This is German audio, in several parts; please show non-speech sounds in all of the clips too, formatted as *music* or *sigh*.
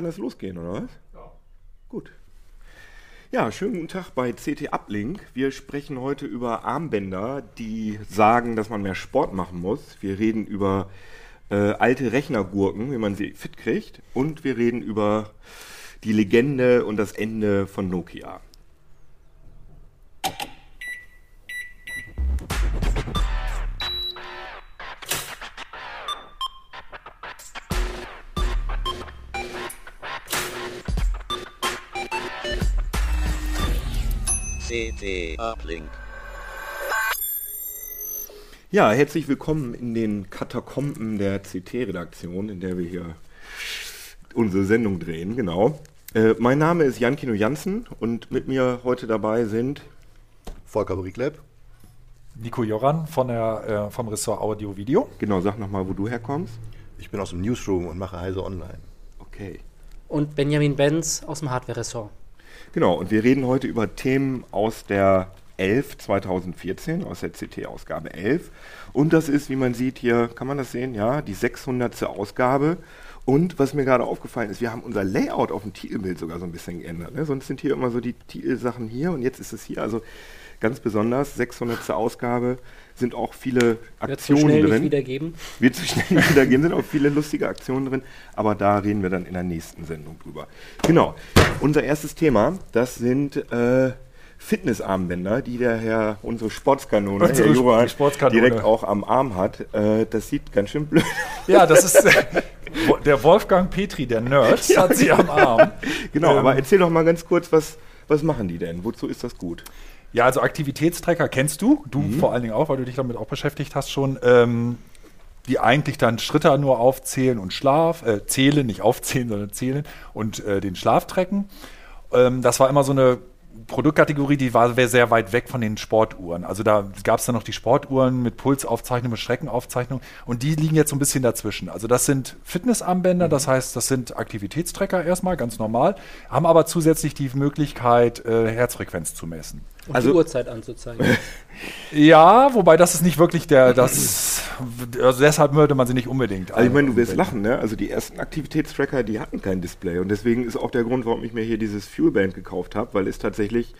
kann das losgehen, oder was? Ja. Gut. Ja, schönen guten Tag bei CT Uplink. Wir sprechen heute über Armbänder, die sagen, dass man mehr Sport machen muss. Wir reden über äh, alte Rechnergurken, wie man sie fit kriegt. Und wir reden über die Legende und das Ende von Nokia. CT Uplink. Ja, herzlich willkommen in den Katakomben der CT-Redaktion, in der wir hier unsere Sendung drehen, genau. Äh, mein Name ist Jan Kino Jansen und mit mir heute dabei sind Volker Brigleb, Nico Joran von der, äh, vom Ressort Audio Video. Genau, sag nochmal, wo du herkommst. Ich bin aus dem Newsroom und mache Heise Online. Okay. Und Benjamin Benz aus dem Hardware-Ressort. Genau, und wir reden heute über Themen aus der 11 2014, aus der CT-Ausgabe 11. Und das ist, wie man sieht hier, kann man das sehen? Ja, die 600. Ausgabe. Und was mir gerade aufgefallen ist, wir haben unser Layout auf dem Titelbild sogar so ein bisschen geändert. Ne? Sonst sind hier immer so die Titelsachen hier und jetzt ist es hier. Also ganz besonders, 600. Ausgabe, sind auch viele Aktionen Wird so schnell drin. Nicht wiedergeben. Wird so schnell nicht wiedergeben, sind auch viele lustige Aktionen drin, aber da reden wir dann in der nächsten Sendung drüber. Genau, unser erstes Thema, das sind äh, Fitnessarmbänder, die der Herr, unsere Sportskanone, Unsere Herr Johann, Sportskanone. direkt auch am Arm hat. Äh, das sieht ganz schön blöd Ja, das ist äh, der Wolfgang Petri, der Nerd, Ja, hat sie am Arm. Genau, Ähm, aber erzähl doch mal ganz kurz, was, was machen die denn? Wozu ist das gut? Ja, also Aktivitätstracker kennst du, du Mhm. vor allen Dingen auch, weil du dich damit auch beschäftigt hast schon, ähm, die eigentlich dann Schritte nur aufzählen und Schlaf, äh, zählen, nicht aufzählen, sondern zählen und äh, den Schlaf tracken. Ähm, das war immer so eine Produktkategorie, die war sehr weit weg von den Sportuhren. Also da gab es dann noch die Sportuhren mit Pulsaufzeichnung, mit Streckenaufzeichnung und die liegen jetzt so ein bisschen dazwischen. Also das sind Fitnessarmbänder, das heißt, das sind Aktivitätstracker erstmal, ganz normal, haben aber zusätzlich die Möglichkeit, äh, Herzfrequenz zu messen. Und Also- die Uhrzeit anzuzeigen. *laughs* *laughs* Ja, wobei das ist nicht wirklich der, das, *clears throat* also deshalb würde man sie nicht unbedingt. Also ich meine, du wirst lachen, ne? Also die ersten Aktivitätstracker, die hatten kein Display und deswegen ist auch der Grund, warum ich mir hier dieses Fuelband gekauft habe, weil es tatsächlich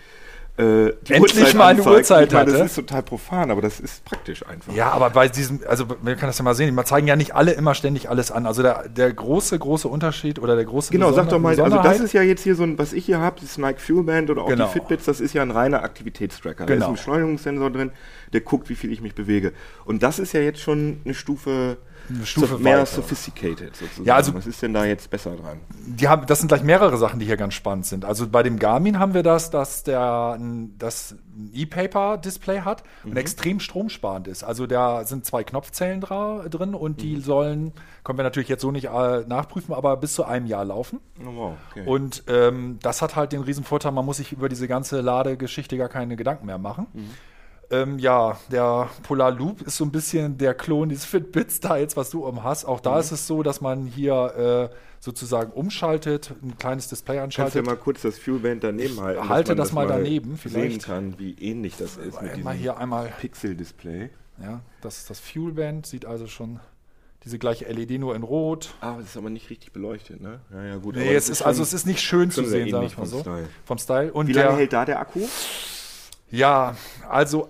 äh, die Endlich mal eine anzeigt. Uhrzeit ich meine, Das hatte. ist total profan, aber das ist praktisch einfach. Ja, aber bei diesem, also man kann das ja mal sehen, man zeigen ja nicht alle immer ständig alles an. Also der, der große, große Unterschied oder der große Genau, sag doch mal, also das ist ja jetzt hier so ein, was ich hier habe, das Nike Fuel Band oder auch Genau. die Fitbits, das ist ja ein reiner Aktivitätstracker. Da ist Genau. ein Beschleunigungssensor drin, der guckt, wie viel ich mich bewege. Und das ist ja jetzt schon eine Stufe, Stufe so- mehr weiter. sophisticated sozusagen. Ja, also- was ist denn da jetzt besser dran? Die haben, das sind gleich mehrere Sachen, die hier ganz spannend sind. Also bei dem Garmin haben wir das, dass der ein- das E-Paper-Display hat Mhm. und extrem stromsparend ist. Also da sind zwei Knopfzellen dra drin und die Mhm. sollen, können wir natürlich jetzt so nicht äh, nachprüfen, aber bis zu einem Jahr laufen. Oh, wow, okay. Und ähm, das hat halt den riesen Vorteil, man muss sich über diese ganze Ladegeschichte gar keine Gedanken mehr machen. Mhm. Ähm, ja, der Polar Loop ist so ein bisschen der Klon dieses Fitbits da jetzt, was du um hast. Auch Mhm. da ist es so, dass man hier äh, sozusagen umschaltet, ein kleines Display Kannst du ja anschaltet. mal kurz das Fuelband daneben halten? halte man das mal daneben, sehen vielleicht. kann, wie ähnlich das ist mit Einmal diesem hier einmal, Pixel-Display. ja, das ist das Fuelband, sieht also schon diese gleiche LED nur in Rot. Ah, das ist aber nicht richtig beleuchtet, ne? Ja, ja, gut. Nee, es das ist, also es ist nicht schön zu sehen, sag ähnlich ich mal vom so. Style. Vom Style. Und Wie lange der- hält da der Akku? Ja, also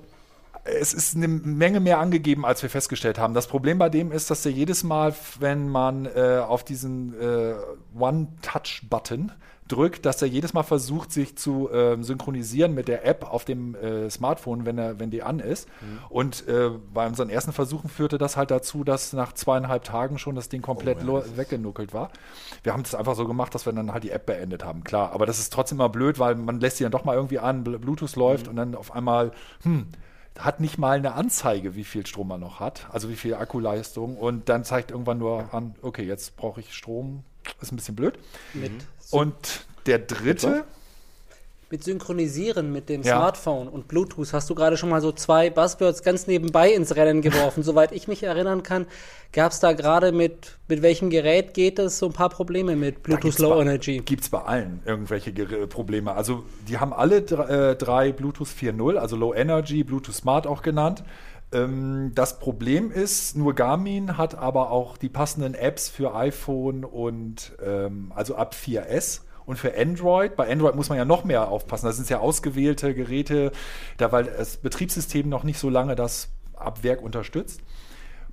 es ist eine Menge mehr angegeben, als wir festgestellt haben. Das Problem bei dem ist, dass er jedes Mal, wenn man äh, auf diesen äh, One-Touch-Button drückt, dass er jedes Mal versucht, sich zu ähm, synchronisieren mit der App auf dem äh, Smartphone, wenn, er, wenn die an ist. Und äh, bei unseren ersten Versuchen führte das halt dazu, dass nach zweieinhalb Tagen schon das Ding komplett lo- weggenuckelt war. Wir haben es einfach so gemacht, dass wir dann halt die App beendet haben, klar. Aber das ist trotzdem mal blöd, weil man lässt sie dann doch mal irgendwie an, Bl- Bluetooth läuft und dann auf einmal, hm, hat nicht mal eine Anzeige, wie viel Strom man noch hat, also wie viel Akkuleistung. Und dann zeigt irgendwann nur an, okay, jetzt brauche ich Strom. Ist ein bisschen blöd. Mit, Und der dritte, mit Synchronisieren mit dem Ja. Smartphone und Bluetooth hast du gerade schon mal so zwei Buzzwords ganz nebenbei ins Rennen geworfen. Soweit ich mich erinnern kann, gab es da gerade mit, mit welchem Gerät geht es so ein paar Probleme mit Bluetooth Low Energy. Gibt es bei allen irgendwelche Ger- Probleme. Also die haben alle äh, drei Bluetooth 4.0, also Low Energy, Bluetooth Smart auch genannt. Ähm, das Problem ist, nur Garmin hat aber auch die passenden Apps für iPhone und ähm, also ab 4S. Und für Android, bei Android muss man ja noch mehr aufpassen. Das sind ja ausgewählte Geräte, da weil das Betriebssystem noch nicht so lange das ab Werk unterstützt.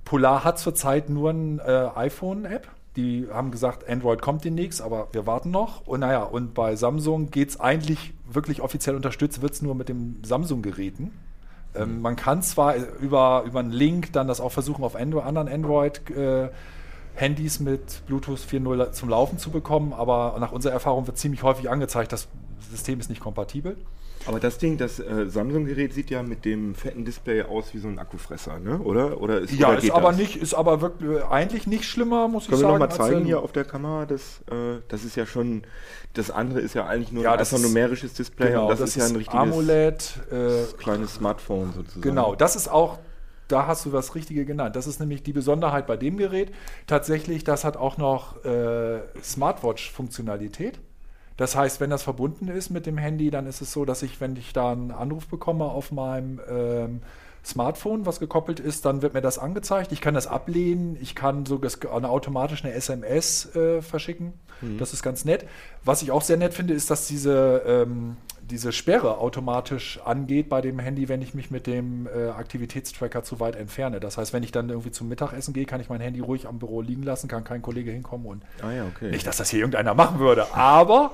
Polar hat zurzeit nur ein äh, iPhone-App. Die haben gesagt, Android kommt demnächst, aber wir warten noch. Und naja, und bei Samsung geht es eigentlich wirklich offiziell unterstützt, wird es nur mit den Samsung-Geräten. Ähm, man kann zwar über, über einen Link dann das auch versuchen, auf Android, anderen Android-Handys mit Bluetooth 4.0 zum Laufen zu bekommen, aber nach unserer Erfahrung wird ziemlich häufig angezeigt, das System ist nicht kompatibel. Aber das Ding, das äh, Samsung-Gerät sieht ja mit dem fetten Display aus wie so ein Akkufresser, ne? Oder? Oder ist, Ja, oder ist aber das? nicht, ist aber wirklich äh, eigentlich nicht schlimmer, muss Können ich wir sagen. nochmal als zeigen der- hier auf der Kamera? Das, äh, das ist ja schon, das andere ist ja eigentlich nur Ja, ein das einfach ist- numerisches Display Genau, und das, ist ja ein richtiges AMOLED. Äh, kleines Smartphone sozusagen. Genau, das ist auch, da hast du das Richtige genannt. Das ist nämlich die Besonderheit bei dem Gerät. Tatsächlich, das hat auch noch äh, Smartwatch-Funktionalität. Das heißt, wenn das verbunden ist mit dem Handy, dann ist es so, dass ich, wenn ich da einen Anruf bekomme auf meinem ähm, Smartphone, was gekoppelt ist, dann wird mir das angezeigt. Ich kann das ablehnen. Ich kann sogar eine automatisch eine SMS äh, verschicken. Das ist ganz nett. Was ich auch sehr nett finde, ist, dass diese, ähm, diese Sperre automatisch angeht bei dem Handy, wenn ich mich mit dem äh, Aktivitätstracker zu weit entferne. Das heißt, wenn ich dann irgendwie zum Mittagessen gehe, kann ich mein Handy ruhig am Büro liegen lassen, kann kein Kollege hinkommen und Ah ja, okay. nicht, dass das hier irgendeiner machen würde, aber.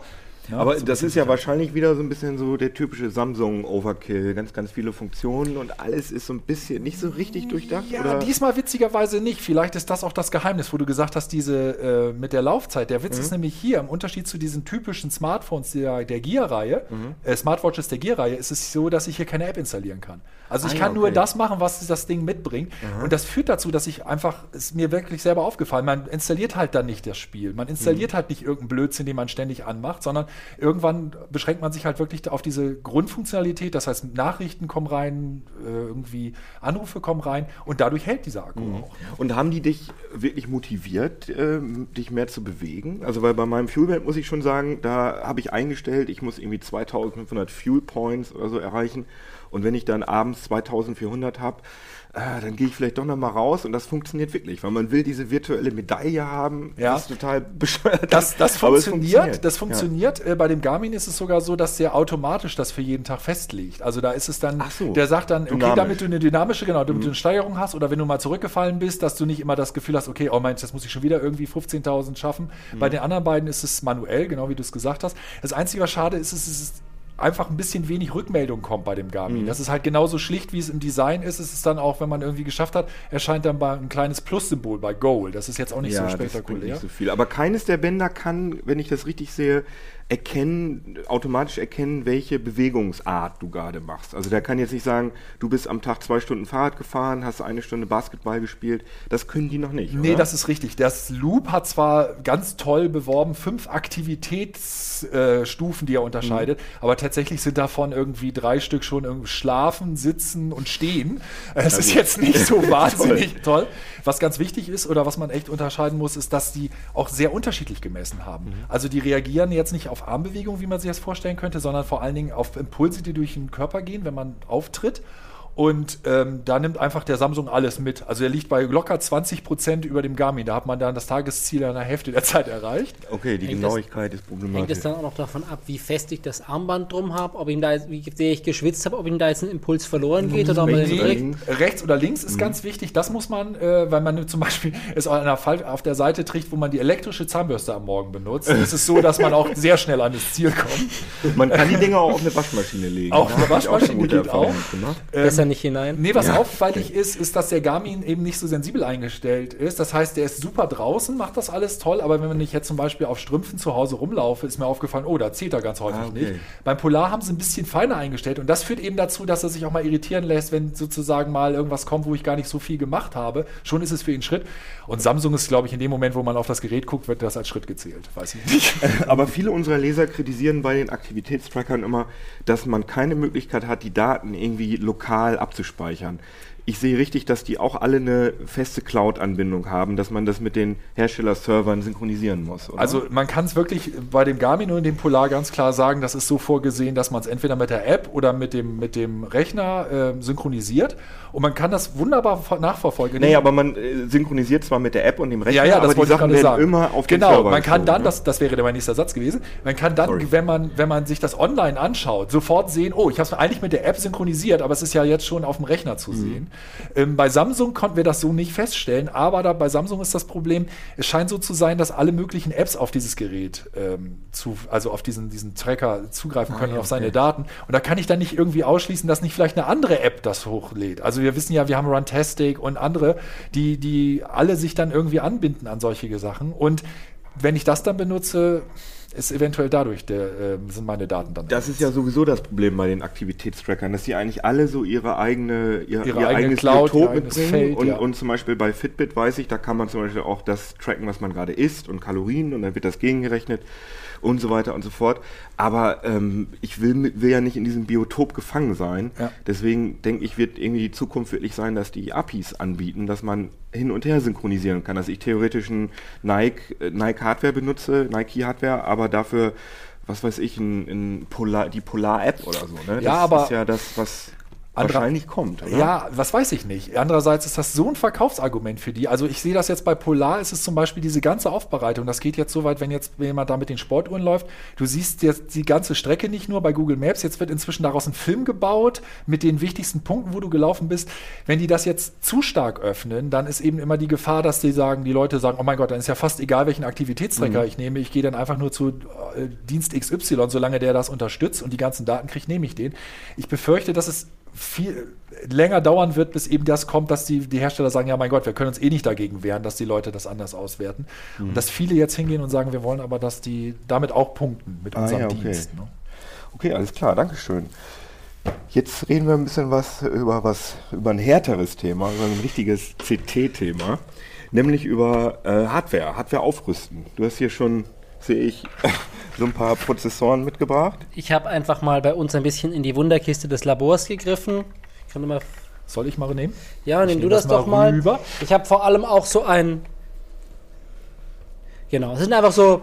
Ja, Aber das ist ja wahrscheinlich wieder so ein bisschen so der typische Samsung-Overkill. Ganz, ganz viele Funktionen und alles ist so ein bisschen nicht so richtig durchdacht. Ja, oder? diesmal witzigerweise nicht. Vielleicht ist das auch das Geheimnis, wo du gesagt hast, diese äh, mit der Laufzeit. Der Witz ist nämlich hier, im Unterschied zu diesen typischen Smartphones der, der Gear-Reihe, äh, Smartwatches der Gear-Reihe, ist es so, dass ich hier keine App installieren kann. Also ich Ah, kann ja, nur okay. das machen, was das Ding mitbringt. Und das führt dazu, dass ich einfach, ist mir wirklich selber aufgefallen, man installiert halt dann nicht das Spiel. Man installiert halt nicht irgendeinen Blödsinn, den man ständig anmacht, sondern irgendwann beschränkt man sich halt wirklich auf diese Grundfunktionalität. Das heißt, Nachrichten kommen rein, äh, irgendwie Anrufe kommen rein und dadurch hält dieser Akku auch. Und haben die dich wirklich motiviert, ähm, dich mehr zu bewegen? Also weil bei meinem Fuelband muss ich schon sagen, da habe ich eingestellt, ich muss irgendwie 2500 Fuel Points oder so erreichen. Und wenn ich dann abends 2400 habe, äh, dann gehe ich vielleicht doch noch mal raus und das funktioniert wirklich, weil man will diese virtuelle Medaille haben. Ja. Das ist total bescheuert. Das, das es funktioniert. Das Ja. funktioniert. Äh, bei dem Garmin ist es sogar so, dass der automatisch das für jeden Tag festlegt. Also da ist es dann, so. der sagt dann, okay, Dynamisch. Mhm. damit du eine dynamische, genau, damit du eine Steigerung hast oder wenn du mal zurückgefallen bist, dass du nicht immer das Gefühl hast, okay, oh Mensch, das muss ich schon wieder irgendwie 15.000 schaffen. Mhm. Bei den anderen beiden ist es manuell, genau wie du es gesagt hast. Das Einzige, was schade ist, ist, es ist einfach ein bisschen wenig Rückmeldung kommt bei dem Garmin. Mhm. Das ist halt genauso schlicht, wie es im Design ist. Es ist dann auch, wenn man irgendwie geschafft hat, erscheint dann bei ein kleines Plus-Symbol bei Goal. Das ist jetzt auch nicht ja, so das spektakulär. nicht so viel. Aber keines der Bänder kann, wenn ich das richtig sehe, erkennen, automatisch erkennen, welche Bewegungsart du gerade machst. Also der kann jetzt nicht sagen, du bist am Tag zwei Stunden Fahrrad gefahren, hast eine Stunde Basketball gespielt. Das können die noch nicht. Nee, oder? das ist richtig. Das Loop hat zwar ganz toll beworben, fünf Aktivitätsstufen, die er unterscheidet, Mhm. aber tatsächlich sind davon irgendwie drei Stück schon irgendwie schlafen, sitzen und stehen. Es ist jetzt nicht so *laughs* wahnsinnig toll. Was ganz wichtig ist oder was man echt unterscheiden muss, ist, dass die auch sehr unterschiedlich gemessen haben. Mhm. Also die reagieren jetzt nicht auf Armbewegungen, wie man sich das vorstellen könnte, sondern vor allen Dingen auf Impulse, die durch den Körper gehen, wenn man auftritt. Und ähm, da nimmt einfach der Samsung alles mit. Also er liegt bei locker 20 Prozent über dem Garmin. Da hat man dann das Tagesziel in einer Hälfte der Zeit erreicht. Okay, die Hängt das- Genauigkeit ist Hängt problematisch. es dann auch noch davon ab, wie fest ich das Armband drum habe, ob ihm da jetzt, wie sehr ich geschwitzt habe, ob ihm da jetzt ein Impuls verloren geht oder ob man rechts den oder direkt. links? Rechts oder links ist ganz wichtig. Das muss man, äh, weil man zum Beispiel *laughs* es an einer Fall auf der Seite trägt, wo man die elektrische Zahnbürste am Morgen benutzt. *laughs* ist es so, dass man auch sehr schnell an das Ziel kommt. Man kann die *laughs* Dinger auch auf eine Waschmaschine legen. Auch Da eine Waschmaschine gute geht auch. gemacht. Besser nicht hinein. Nee, was auffällig ist, ist, dass der Garmin eben nicht so sensibel eingestellt ist. Das heißt, der ist super draußen, macht das alles toll, aber wenn ich jetzt zum Beispiel auf Strümpfen zu Hause rumlaufe, ist mir aufgefallen, oh, da zählt er ganz häufig Ah, okay. nicht. Beim Polar haben sie ein bisschen feiner eingestellt und das führt eben dazu, dass er sich auch mal irritieren lässt, wenn sozusagen mal irgendwas kommt, wo ich gar nicht so viel gemacht habe. Schon ist es für ihn Schritt. Und Samsung ist, glaube ich, in dem Moment, wo man auf das Gerät guckt, wird das als Schritt gezählt. Weiß ich nicht. *laughs* *laughs* Aber viele unserer Leser kritisieren bei den Aktivitätstrackern immer, dass man keine Möglichkeit hat, die Daten irgendwie lokal abzuspeichern. Ich sehe richtig, dass die auch alle eine feste Cloud-Anbindung haben, dass man das mit den Hersteller-Servern synchronisieren muss. Oder? Also man kann es wirklich bei dem Garmin und dem Polar ganz klar sagen, das ist so vorgesehen, dass man es entweder mit der App oder mit dem, mit dem Rechner äh, synchronisiert. Und man kann das wunderbar ver- nachverfolgen. Naja, aber man äh, synchronisiert zwar mit der App und dem Rechner, Ja, ja, aber die Sachen werden sagen. immer auf den genau, man kann dann, ne? das, das wäre mein nächster Satz gewesen, man kann dann, Sorry. wenn man, wenn man sich das online anschaut, sofort sehen, oh, ich habe es eigentlich mit der App synchronisiert, aber es ist ja jetzt schon auf dem Rechner Mhm. zu sehen. Ähm, bei Samsung konnten wir das so nicht feststellen, aber da, bei Samsung ist das Problem, es scheint so zu sein, dass alle möglichen Apps auf dieses Gerät, ähm, zu, also auf diesen, diesen Tracker zugreifen können und auf seine Daten. Und da kann ich dann nicht irgendwie ausschließen, dass nicht vielleicht eine andere App das hochlädt. Also wir wissen ja, wir haben Runtastic und andere, die, die alle sich dann irgendwie anbinden an solche Sachen. Und wenn ich das dann benutze, ist eventuell dadurch der, ähm, sind meine Daten dann. Das ist ja sowieso das Problem bei den Aktivitätstrackern, dass die eigentlich alle so ihre eigene, ihr, Ihre ihr eigene eigenes Cloud, Biotop ihr mitbringen. Feld, und, ja. und zum Beispiel bei Fitbit weiß ich, da kann man zum Beispiel auch das tracken, was man gerade isst und Kalorien und dann wird das gegengerechnet und so weiter und so fort. Aber ähm, ich will, will ja nicht in diesem Biotop gefangen sein. Ja. Deswegen denke ich, wird irgendwie die Zukunft wirklich sein, dass die APIs anbieten, dass man hin und her synchronisieren kann. Dass ich theoretisch ein Nike, äh, Nike Hardware benutze, Nike Hardware, aber dafür, was weiß ich, ein, ein Polar, die Polar-App oder so. Ne? Ja, das aber- ist ja das, was Anderer- wahrscheinlich kommt. Oder? Ja, was weiß ich nicht. Andererseits ist das so ein Verkaufsargument für die. Also ich sehe das jetzt bei Polar, ist es zum Beispiel diese ganze Aufbereitung. Das geht jetzt so weit, wenn jetzt jemand da mit den Sportuhren läuft. Du siehst jetzt die ganze Strecke nicht nur bei Google Maps. Jetzt wird inzwischen daraus ein Film gebaut mit den wichtigsten Punkten, wo du gelaufen bist. Wenn die das jetzt zu stark öffnen, dann ist eben immer die Gefahr, dass die sagen, die Leute sagen, oh mein Gott, dann ist ja fast egal, welchen Aktivitätstrecker ich nehme. Ich gehe dann einfach nur zu äh, Dienst XY, solange der das unterstützt und die ganzen Daten kriegt, nehme ich den. Ich befürchte, dass es viel länger dauern wird, bis eben das kommt, dass die, die Hersteller sagen, ja mein Gott, wir können uns eh nicht dagegen wehren, dass die Leute das anders auswerten. Mhm. Und dass viele jetzt hingehen und sagen, wir wollen aber, dass die damit auch punkten mit Ah, unserem ja, okay. Dienst. Ne? Okay, alles klar, Dankeschön. Jetzt reden wir ein bisschen was über was über ein härteres Thema, über ein richtiges CT-Thema, nämlich über äh, Hardware, Hardware aufrüsten. Du hast hier schon, sehe ich, *laughs* so ein paar Prozessoren mitgebracht. Ich habe einfach mal bei uns ein bisschen in die Wunderkiste des Labors gegriffen. Ich kann mal Soll ich mal nehmen? Ja, Ich nimm du das, das mal doch mal. rüber. Ich habe vor allem auch so ein. Genau, es sind einfach so.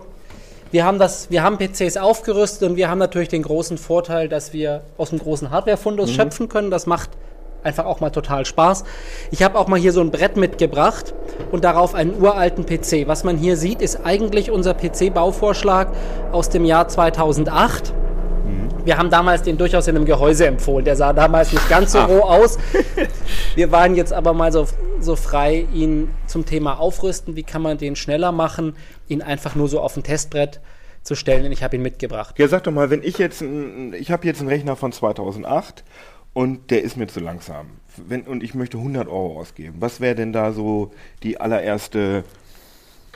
Wir haben das, wir haben PCs aufgerüstet und wir haben natürlich den großen Vorteil, dass wir aus dem großen Hardware-Fundus schöpfen können. Das macht einfach auch mal total Spaß. Ich habe auch mal hier so ein Brett mitgebracht und darauf einen uralten PC. Was man hier sieht, ist eigentlich unser PC-Bauvorschlag aus dem Jahr 2008. Wir haben damals den durchaus in einem Gehäuse empfohlen. Der sah damals nicht ganz so roh aus. *laughs* Wir waren jetzt aber mal so, so frei, ihn zum Thema Aufrüsten, wie kann man den schneller machen, ihn einfach nur so auf ein Testbrett zu stellen. Und ich habe ihn mitgebracht. Ja, sag doch mal, wenn ich jetzt, ich habe jetzt einen Rechner von 2008 und der ist mir zu langsam wenn, und ich möchte 100 Euro ausgeben, was wäre denn da so die allererste,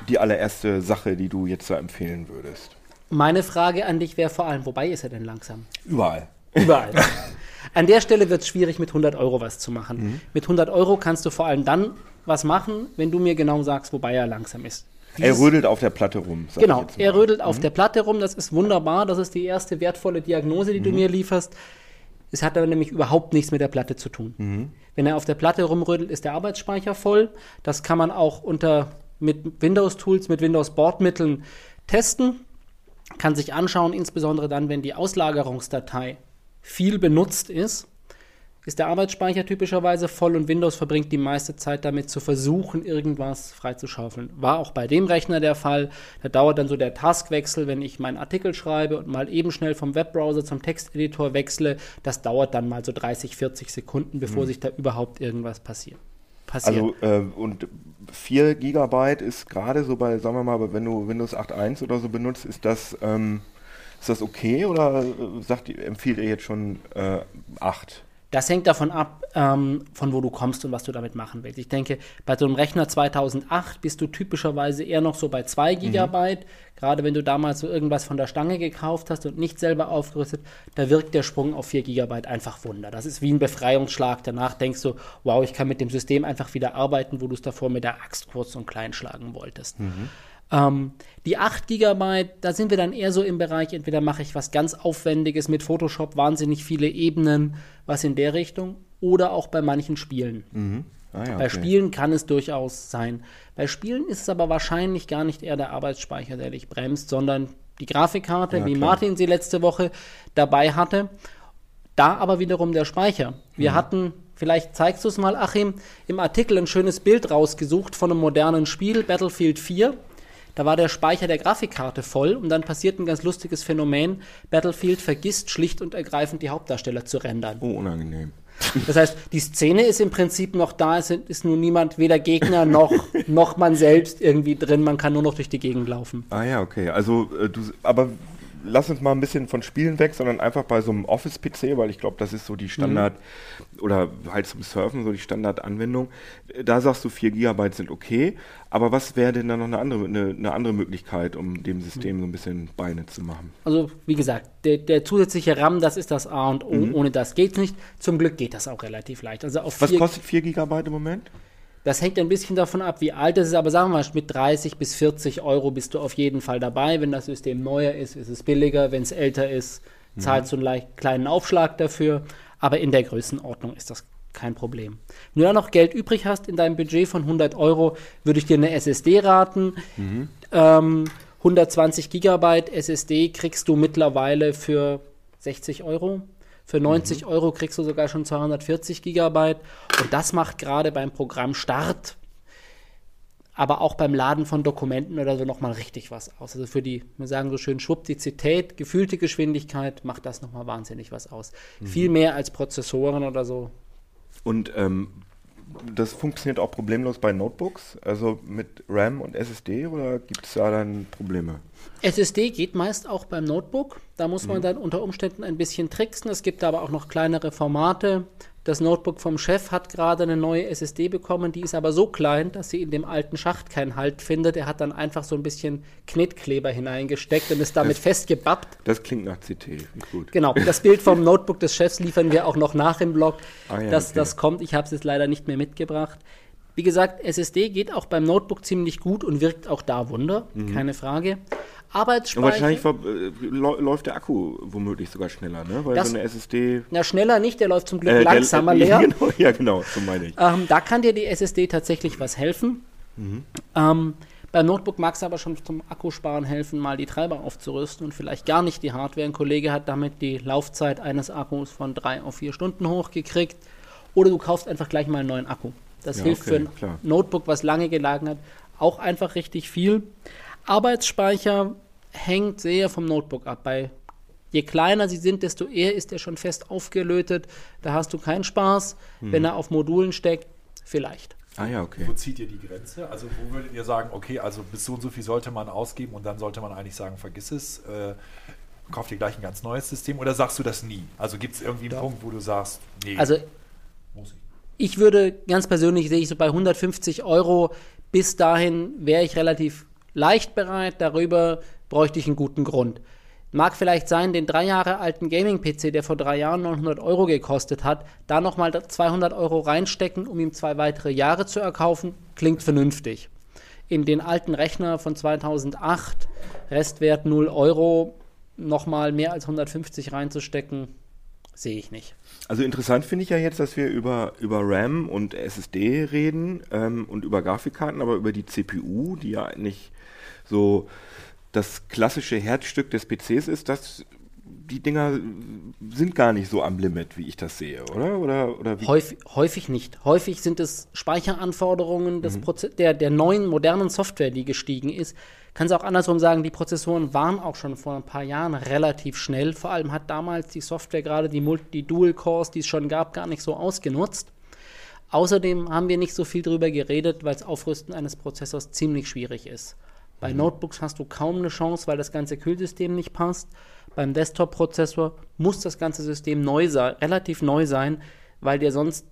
die allererste Sache, die du jetzt da empfehlen würdest? Meine Frage an dich wäre vor allem, wobei ist er denn langsam? Überall. Überall. *laughs* An der Stelle wird es schwierig, mit 100 Euro was zu machen. Mit 100 Euro kannst du vor allem dann was machen, wenn du mir genau sagst, wobei er langsam ist. Er Dieses- rödelt auf der Platte rum. sag ich Genau, er rödelt auf der Platte rum, das ist wunderbar, das ist die erste wertvolle Diagnose, die du mir lieferst. Es hat aber nämlich überhaupt nichts mit der Platte zu tun. Wenn er auf der Platte rumrödelt, ist der Arbeitsspeicher voll. Das kann man auch unter mit Windows-Tools, mit Windows-Bordmitteln testen. Kann sich anschauen, insbesondere dann, wenn die Auslagerungsdatei viel benutzt ist, ist der Arbeitsspeicher typischerweise voll und Windows verbringt die meiste Zeit damit zu versuchen, irgendwas freizuschaufeln. War auch bei dem Rechner der Fall. Da dauert dann so der Taskwechsel, wenn ich meinen Artikel schreibe und mal eben schnell vom Webbrowser zum Texteditor wechsle. Das dauert dann mal so 30, 40 Sekunden, bevor sich da überhaupt irgendwas passiert. passiert. Also äh, und 4 Gigabyte ist gerade so bei, sagen wir mal, wenn du Windows 8.1 oder so benutzt, ist das, ähm, ist das okay oder äh, sagt, empfiehlt ihr jetzt schon äh, 8? Das hängt davon ab, ähm, von wo du kommst und was du damit machen willst. Ich denke, bei so einem Rechner 2008 bist du typischerweise eher noch so bei 2 Gigabyte. Gerade wenn du damals so irgendwas von der Stange gekauft hast und nicht selber aufgerüstet, da wirkt der Sprung auf 4 Gigabyte einfach Wunder. Das ist wie ein Befreiungsschlag. Danach denkst du, wow, ich kann mit dem System einfach wieder arbeiten, wo du es davor mit der Axt kurz und klein schlagen wolltest. Ähm, die 8 GB, da sind wir dann eher so im Bereich, entweder mache ich was ganz Aufwendiges mit Photoshop, wahnsinnig viele Ebenen, was in der Richtung, oder auch bei manchen Spielen. Ah, ja, Bei okay. Spielen kann es durchaus sein. Bei Spielen ist es aber wahrscheinlich gar nicht eher der Arbeitsspeicher, der dich bremst, sondern die Grafikkarte, Ja, wie klar. Martin sie letzte Woche dabei hatte. Da aber wiederum der Speicher. Wir Mhm. hatten, vielleicht zeigst du es mal, Achim, im Artikel ein schönes Bild rausgesucht von einem modernen Spiel, Battlefield 4. Da war der Speicher der Grafikkarte voll und dann passiert ein ganz lustiges Phänomen. Battlefield vergisst schlicht und ergreifend die Hauptdarsteller zu rendern. Oh, unangenehm. *laughs* Das heißt, die Szene ist im Prinzip noch da, es ist nun niemand, weder Gegner noch, noch man selbst irgendwie drin, man kann nur noch durch die Gegend laufen. Ah ja, okay. Also äh, du, aber lass uns mal ein bisschen von Spielen weg, sondern einfach bei so einem Office-PC, weil ich glaube, das ist so die Standard oder halt zum Surfen so die Standardanwendung. Da sagst du 4 GB sind okay, aber was wäre denn dann noch eine andere, eine, eine andere Möglichkeit, um dem System so ein bisschen Beine zu machen? Also, wie gesagt, der, der zusätzliche RAM, das ist das A und O, ohne das geht's nicht. Zum Glück geht das auch relativ leicht. Also auf Was kostet 4 GB im Moment? Das hängt ein bisschen davon ab, wie alt es ist, aber sagen wir mal, mit 30 bis 40 Euro bist du auf jeden Fall dabei. Wenn das System neuer ist, ist es billiger. Wenn es älter ist, zahlst du einen leicht kleinen Aufschlag dafür. Aber in der Größenordnung ist das kein Problem. Wenn du da noch Geld übrig hast in deinem Budget von 100 Euro, würde ich dir eine SSD raten. Ähm, 120 Gigabyte SSD kriegst du mittlerweile für 60 Euro. Für 90 Euro kriegst du sogar schon 240 Gigabyte. Und das macht gerade beim Programm Start, aber auch beim Laden von Dokumenten oder so nochmal richtig was aus. Also für die, wir sagen so schön, Schwuppdizität, gefühlte Geschwindigkeit, macht das nochmal wahnsinnig was aus. Viel mehr als Prozessoren oder so. Und ähm, das funktioniert auch problemlos bei Notebooks, also mit RAM und SSD oder gibt es da dann Probleme? SSD geht meist auch beim Notebook. Da muss man dann unter Umständen ein bisschen tricksen. Es gibt aber auch noch kleinere Formate. Das Notebook vom Chef hat gerade eine neue SSD bekommen, die ist aber so klein, dass sie in dem alten Schacht keinen Halt findet. Er hat dann einfach so ein bisschen Knetkleber hineingesteckt und ist damit Das- festgebappt. Das klingt nach CT, gut. Genau, das Bild vom Notebook des Chefs liefern wir auch noch nach im Blog. Ah ja, das, okay. das kommt, ich habe es jetzt leider nicht mehr mitgebracht. Wie gesagt, SSD geht auch beim Notebook ziemlich gut und wirkt auch da Wunder, keine Frage. Und Arbeitsspeicher. wahrscheinlich ver- äh, läu- läuft der Akku womöglich sogar schneller, ne? Weil Das- so eine SSD. Na, schneller nicht, der läuft zum Glück äh, der- langsamer äh, *laughs* leer. Genau, ja, genau, so meine ich. Ähm, da kann dir die SSD tatsächlich was helfen. Ähm, beim Notebook mag es aber schon zum Akkusparen helfen, mal die Treiber aufzurüsten und vielleicht gar nicht die Hardware. Ein Kollege hat damit die Laufzeit eines Akkus von drei auf vier Stunden hochgekriegt. Oder du kaufst einfach gleich mal einen neuen Akku. Das Ja, hilft okay, für ein klar. Notebook, was lange gelagert hat, auch einfach richtig viel. Arbeitsspeicher hängt sehr vom Notebook ab. Bei Je kleiner sie sind, desto eher ist er schon fest aufgelötet. Da hast du keinen Spaß. Hm. Wenn er auf Modulen steckt, vielleicht. Ah ja, okay. Wo zieht ihr die Grenze? Also wo würdet ihr sagen, okay, also bis so und so viel sollte man ausgeben und dann sollte man eigentlich sagen, vergiss es, äh, kauft ihr gleich ein ganz neues System oder sagst du das nie? Also gibt es irgendwie einen Punkt, wo du sagst, nee, Also ich. würde ganz persönlich sehe ich so bei 150 Euro bis dahin wäre ich relativ leicht bereit. Darüber bräuchte ich einen guten Grund. Mag vielleicht sein, den drei Jahre alten Gaming-PC, der vor drei Jahren 900 Euro gekostet hat, da nochmal 200 Euro reinstecken, um ihm zwei weitere Jahre zu erkaufen, klingt vernünftig. In den alten Rechner von 2008, Restwert 0 Euro, nochmal mehr als 150 reinzustecken, sehe ich nicht. Also interessant finde ich ja jetzt, dass wir über, über RAM und SSD reden ähm, und über Grafikkarten, aber über die CPU, die ja eigentlich so das klassische Herzstück des PCs ist, dass die Dinger sind gar nicht so am Limit, wie ich das sehe, oder? Oder, oder wie? Häufig, häufig nicht. Häufig sind es Speicheranforderungen des Proze der, der neuen modernen Software, die gestiegen ist. Kannst auch andersrum sagen, die Prozessoren waren auch schon vor ein paar Jahren relativ schnell. Vor allem hat damals die Software gerade die Multi-Dual-Cores, die es schon gab, gar nicht so ausgenutzt. Außerdem haben wir nicht so viel darüber geredet, weil das Aufrüsten eines Prozessors ziemlich schwierig ist. Bei Notebooks hast du kaum eine Chance, weil das ganze Kühlsystem nicht passt. Beim Desktop-Prozessor muss das ganze System neu sein, relativ neu sein, weil dir sonst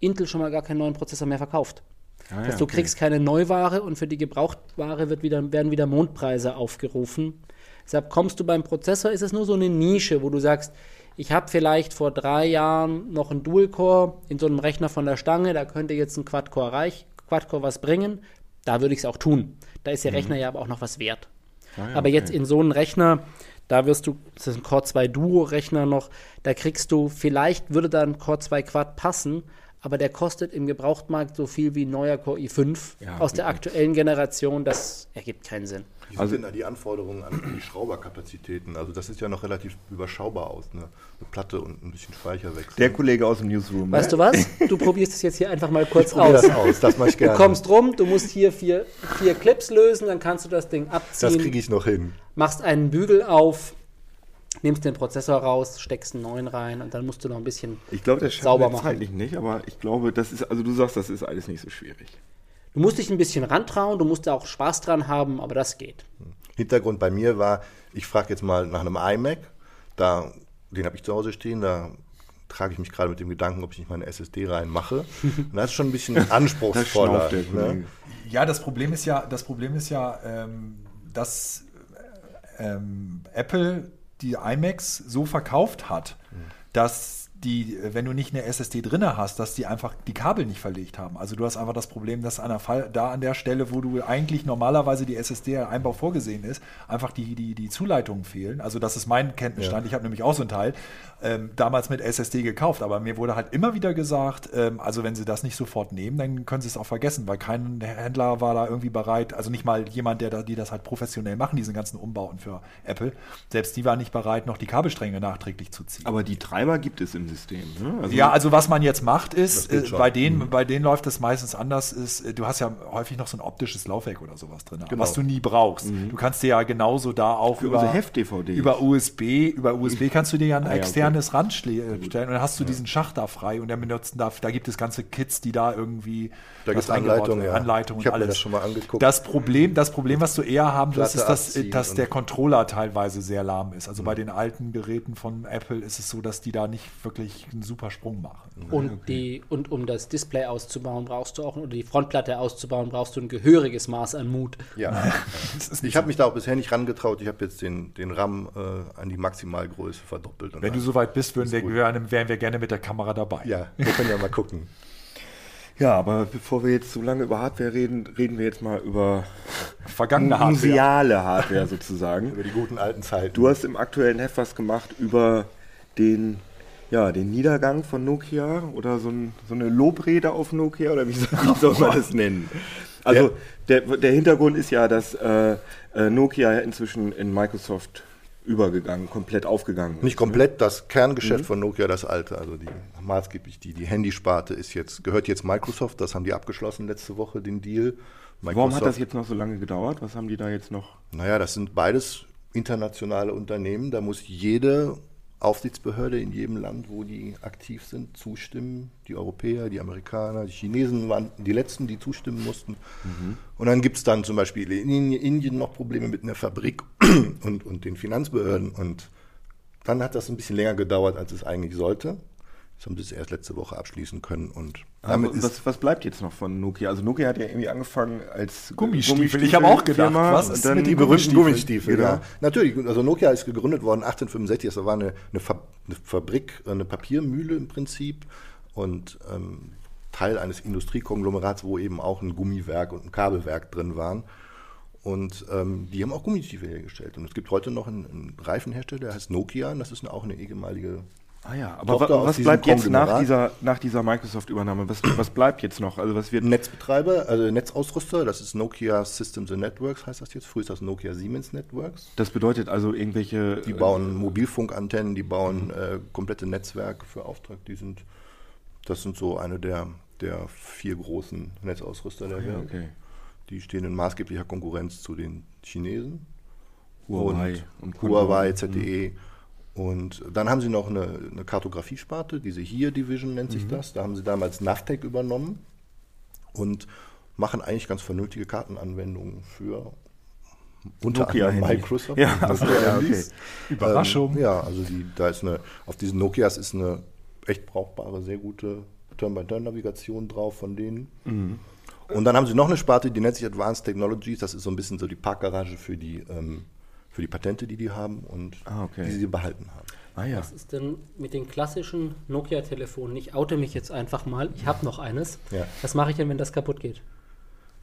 Intel schon mal gar keinen neuen Prozessor mehr verkauft. Ah ja, dass du okay. kriegst keine Neuware und für die Gebrauchtware wird wieder, werden wieder Mondpreise aufgerufen. Deshalb kommst du beim Prozessor, ist es nur so eine Nische, wo du sagst, ich habe vielleicht vor drei Jahren noch einen Dual-Core in so einem Rechner von der Stange, da könnte jetzt ein Quad-Core reich, Quad-Core was bringen. Da würde ich es auch tun. Da ist der Rechner ja aber auch noch was wert. Ah ja, aber jetzt okay. in so einen Rechner, Da wirst du, das ist ein Core 2 Duo-Rechner noch, da kriegst du, vielleicht würde da ein Core 2 Quad passen, aber der kostet im Gebrauchtmarkt so viel wie ein neuer Core i5 Ja, aus der aktuellen Generation. Das ergibt keinen Sinn. Wie Also- sind da die Anforderungen an die Schrauberkapazitäten? Also das sieht ja noch relativ überschaubar aus, ne? Eine Platte und ein bisschen Speicherwechsel. Der Kollege aus dem Newsroom. Weißt ne? du was? Du probierst es jetzt hier einfach mal kurz Probier aus. das aus, das mache ich Du gerne. kommst rum, du musst hier vier, vier Clips lösen, dann kannst du das Ding das abziehen, kriege ich noch hin. machst einen Bügel auf, nimmst den Prozessor raus, steckst einen neuen rein und dann musst du noch ein bisschen. Ich glaube, das Sauber machen. zeitlich nicht, aber ich glaube, das ist, also du sagst, das ist alles nicht so schwierig. Du musst dich ein bisschen rantrauen, du musst da auch Spaß dran haben, aber das geht. Hintergrund bei mir war, ich frage jetzt mal nach einem iMac, da, den habe ich zu Hause stehen, da trage ich mich gerade mit dem Gedanken, ob ich nicht meine SSD reinmache. *laughs* Und das ist schon ein bisschen anspruchsvoller. der ne? Ja, das Problem ist ja, das Problem ist ja, ähm, dass ähm, Apple die iMacs so verkauft hat, dass die, äh, wenn du nicht eine SSD drinne hast, dass die einfach die Kabel nicht verlegt haben. Also du hast einfach das Problem, dass an der Fall, da an der Stelle, wo du eigentlich normalerweise die SSD-Einbau vorgesehen ist, einfach die, die, die Zuleitungen fehlen. Also das ist mein Kenntnisstand. Ich habe nämlich auch so ein Teil ähm, damals mit SSD gekauft, aber mir wurde halt immer wieder gesagt, ähm, also wenn sie das nicht sofort nehmen, dann können sie es auch vergessen, weil kein Händler war da irgendwie bereit, also nicht mal jemand, der da, die das halt professionell machen, diese ganzen Umbauten für Apple, selbst die war nicht bereit, noch die Kabelstränge nachträglich zu ziehen. Aber die Treiber gibt es im System. Ne? Also, Ja, also was man jetzt macht, ist, äh, bei denen, bei denen läuft es meistens anders, ist, äh, du hast ja häufig noch so ein optisches Laufwerk oder sowas drin, Genau. was du nie brauchst. Du kannst dir ja genauso da auch Für über, unsere Heft-DVDs. über USB, über USB kannst du dir ja ein Ah ja, okay. externes Rand äh, stellen und dann hast du diesen Schacht da frei und der benutzen darf, da gibt es ganze Kits, die da irgendwie Da eingebaut Anleitungen, ja. Anleitungen Ich und alles. das schon mal angeguckt. Das Problem, das Problem, was du eher haben wirst, ist, dass, dass der Controller teilweise sehr lahm ist. Also bei den alten Geräten von Apple ist es so, dass die da nicht wirklich einen super Sprung machen. Und, die, und um das Display auszubauen, brauchst du auch, oder die Frontplatte auszubauen, brauchst du ein gehöriges Maß an Mut. Ja. *laughs* Ich habe mich da auch bisher nicht rangetraut. Ich habe jetzt den, den RAM äh, an die Maximalgröße verdoppelt. Und Wenn du soweit bist, würden wir, gerne, wären wir gerne mit der Kamera dabei. Ja, wir können ja mal *laughs* gucken. ja, aber bevor wir jetzt so lange über Hardware reden, reden wir jetzt mal über *laughs* Vergangene Hardware. museale Hardware sozusagen. Über die guten alten Zeiten. Du hast im aktuellen Heft was gemacht über den, ja, den Niedergang von Nokia oder so, ein, so eine Lobrede auf Nokia oder wie soll, *laughs* wie soll man das nennen? Also der, der Hintergrund ist ja, dass äh, äh, Nokia inzwischen in Microsoft übergegangen, komplett aufgegangen ist. Nicht komplett das Kerngeschäft von Nokia, das alte, also die maßgeblich die, die Handysparte ist jetzt, gehört jetzt Microsoft, das haben die abgeschlossen letzte Woche, den Deal. Warum hat das jetzt noch so lange gedauert? Was haben die da jetzt noch? Naja, das sind beides internationale Unternehmen. Da muss jede Aufsichtsbehörde in jedem Land, wo die aktiv sind, zustimmen. Die Europäer, die Amerikaner, die Chinesen waren die letzten, die zustimmen mussten. Und dann gibt es dann zum Beispiel in Indien noch Probleme mit einer Fabrik *clears throat* und, und den Finanzbehörden. Und dann hat das ein bisschen länger gedauert, als es eigentlich sollte. Das haben sie es erst letzte Woche abschließen können. Und damit ist was, was bleibt jetzt noch von Nokia? Also Nokia hat ja irgendwie angefangen als Gummistiefel. Ich habe auch gedacht, Gummistiefelfirma was und ist dann mit die berühmten Gummistiefeln? Gummistiefel, Genau. ja. Natürlich, also Nokia ist gegründet worden 1865, das war eine, eine, Fa eine Fabrik, eine Papiermühle im Prinzip und ähm, Teil eines Industriekonglomerats, wo eben auch ein Gummiwerk und ein Kabelwerk drin waren. Und ähm, die haben auch Gummistiefel hergestellt. Und es gibt heute noch einen, einen Reifenhersteller, der heißt Nokia, und das ist eine, auch eine ehemalige Ah ja, aber wa was bleibt jetzt nach dieser, nach dieser Microsoft-Übernahme? Was, was bleibt jetzt noch? Also was wird Netzbetreiber, also Netzausrüster, das ist Nokia Systems and Networks, heißt das jetzt. Früher ist das Nokia Siemens Networks. Das bedeutet also irgendwelche. Die bauen Mobilfunkantennen, die bauen äh, komplette Netzwerke für Auftrag. Die sind, das sind so eine der, der vier großen Netzausrüster der Ja, Welt. okay. Die stehen in maßgeblicher Konkurrenz zu den Chinesen. Huawei und, und Huawei. ZTE. Und dann haben sie noch eine, eine Kartografiesparte, diese Here Division nennt Mhm. sich das. Da haben sie damals Navtec übernommen und machen eigentlich ganz vernünftige Kartenanwendungen für unter anderem Nokia-Handy. Microsoft. Ja, *laughs* also, ja, okay. Überraschung. Ähm, ja, also die, da ist eine, auf diesen Nokias ist eine echt brauchbare, sehr gute Turn-by-Turn-Navigation drauf von denen. Mhm. Und dann haben sie noch eine Sparte, die nennt sich Advanced Technologies. Das ist so ein bisschen so die Parkgarage für die, ähm, für die Patente, die die haben und Ah, okay. die sie behalten haben. Ah ja. Was ist denn mit den klassischen Nokia-Telefonen? Ich oute mich jetzt einfach mal. Ich habe noch eines. Ja. Was mache ich denn, wenn das kaputt geht?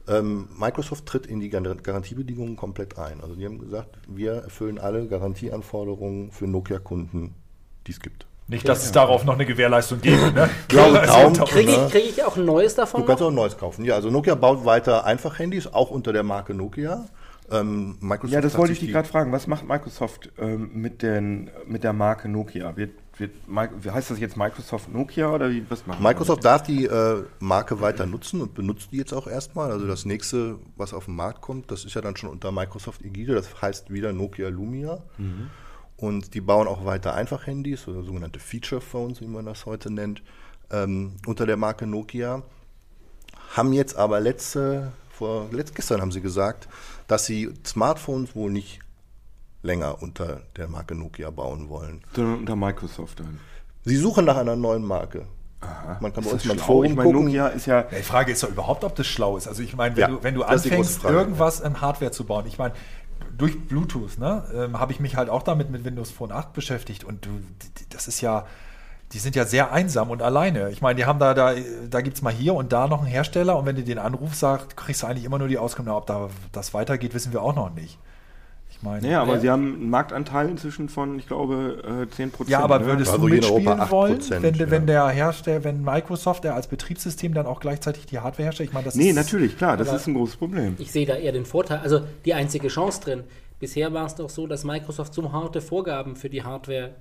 Ähm, Microsoft tritt in die Gar- Garantiebedingungen komplett ein. Also die haben gesagt, wir erfüllen alle Garantieanforderungen für Nokia-Kunden, die es gibt. Nicht, dass es darauf noch eine Gewährleistung gäbe. Ne? Glaube Also kaum. Kriege Ja. ich, krieg ich auch ein neues davon? Du kannst noch? auch ein neues kaufen. Ja, also Nokia baut weiter Einfach-Handys, auch unter der Marke Nokia. Ähm, Microsoft Ja, das wollte ich dich gerade fragen. Was macht Microsoft ähm, mit, den, mit der Marke Nokia? Wird, wird, wie heißt das jetzt Microsoft Nokia oder wie, was machen Microsoft darf die äh, Marke weiter nutzen und benutzt die jetzt auch erstmal. Also das nächste, was auf den Markt kommt, das ist ja dann schon unter Microsoft Ägide. Das heißt wieder Nokia Lumia. Und die bauen auch weiter Einfach-Handys oder sogenannte Feature-Phones, wie man das heute nennt, ähm, unter der Marke Nokia. Haben jetzt aber letzte, vor, letzt, gestern haben sie gesagt, dass sie Smartphones wohl nicht länger unter der Marke Nokia bauen wollen. Sondern unter Microsoft dann. Sie suchen nach einer neuen Marke. Man kann bei Ist uns das mal? Forum Ich meine, gucken. Nokia ist ja. Ja, Die Frage ist doch überhaupt, ob das schlau ist. Also ich meine, wenn Ja, du, wenn du anfängst, Frage. irgendwas im Hardware zu bauen, ich meine, durch Bluetooth, ne, ähm, habe ich mich halt auch damit mit Windows Phone 8 beschäftigt und du, das ist ja, die sind ja sehr einsam und alleine. Ich meine, die haben da, da, da gibt es mal hier und da noch einen Hersteller und wenn du den anrufst, sagt, kriegst du eigentlich immer nur die Auskunft, ob da das weitergeht, wissen wir auch noch nicht. Ich meine, Naja, aber Ja. sie haben einen Marktanteil inzwischen von, ich glaube, äh, 10 Prozent. Ja, aber ne? würdest Also du in mitspielen wollen, 8%, wenn, ja. wenn der Hersteller, wenn Microsoft, der als Betriebssystem dann auch gleichzeitig die Hardware herstellt? Ich meine, das Nee, ist, natürlich, klar, das ist ein großes Problem. Ich sehe da eher den Vorteil, also die einzige Chance drin. Bisher war es doch so, dass Microsoft so harte Vorgaben für die Hardware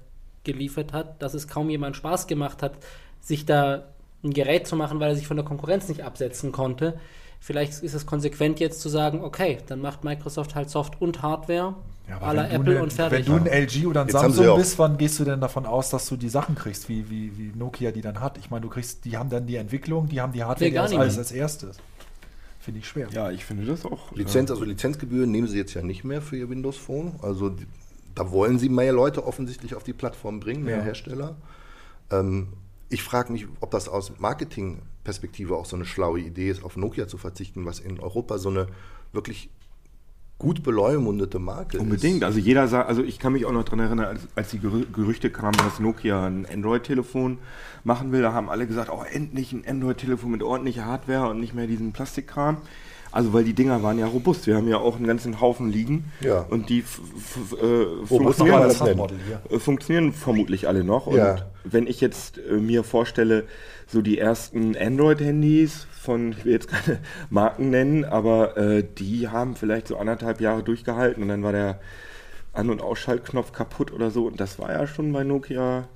geliefert hat, dass es kaum jemand Spaß gemacht hat, sich da ein Gerät zu machen, weil er sich von der Konkurrenz nicht absetzen konnte. Vielleicht ist es konsequent jetzt zu sagen, okay, dann macht Microsoft halt Soft und Hardware Ja, du Apple ne- und fertig. Wenn du ein LG oder ein Jetzt Samsung bist, wann gehst du denn davon aus, dass du die Sachen kriegst, wie, wie, wie Nokia die dann hat? Ich meine, du kriegst, die haben dann die Entwicklung, die haben die Hardware, Nee, die alles als erstes. Finde ich schwer. Ja, ich finde das auch. Lizenz, also Lizenzgebühren nehmen sie jetzt ja nicht mehr für ihr Windows Phone. Also die, da wollen sie mehr Leute offensichtlich auf die Plattform bringen, mehr Ja. Hersteller. Ähm, ich frage mich, ob das aus Marketingperspektive auch so eine schlaue Idee ist, auf Nokia zu verzichten, was in Europa so eine wirklich gut beleumundete Marke ist. Unbedingt. Also jeder sagt, also ich kann mich auch noch daran erinnern, als, als die Gerü Gerüchte kamen, dass Nokia ein Android-Telefon machen will, da haben alle gesagt, oh, endlich ein Android-Telefon mit ordentlicher Hardware und nicht mehr diesen Plastikkram. Also weil die Dinger waren ja robust. Wir haben ja auch einen ganzen Haufen liegen Ja. und die äh, funktionieren, das das äh, funktionieren vermutlich alle noch. Und Ja. wenn ich jetzt äh, mir vorstelle, so die ersten Android-Handys von, ich will jetzt keine *laughs* Marken nennen, aber äh, die haben vielleicht so anderthalb Jahre durchgehalten und dann war der An- und Ausschaltknopf kaputt oder so. Und das war ja schon bei Nokia,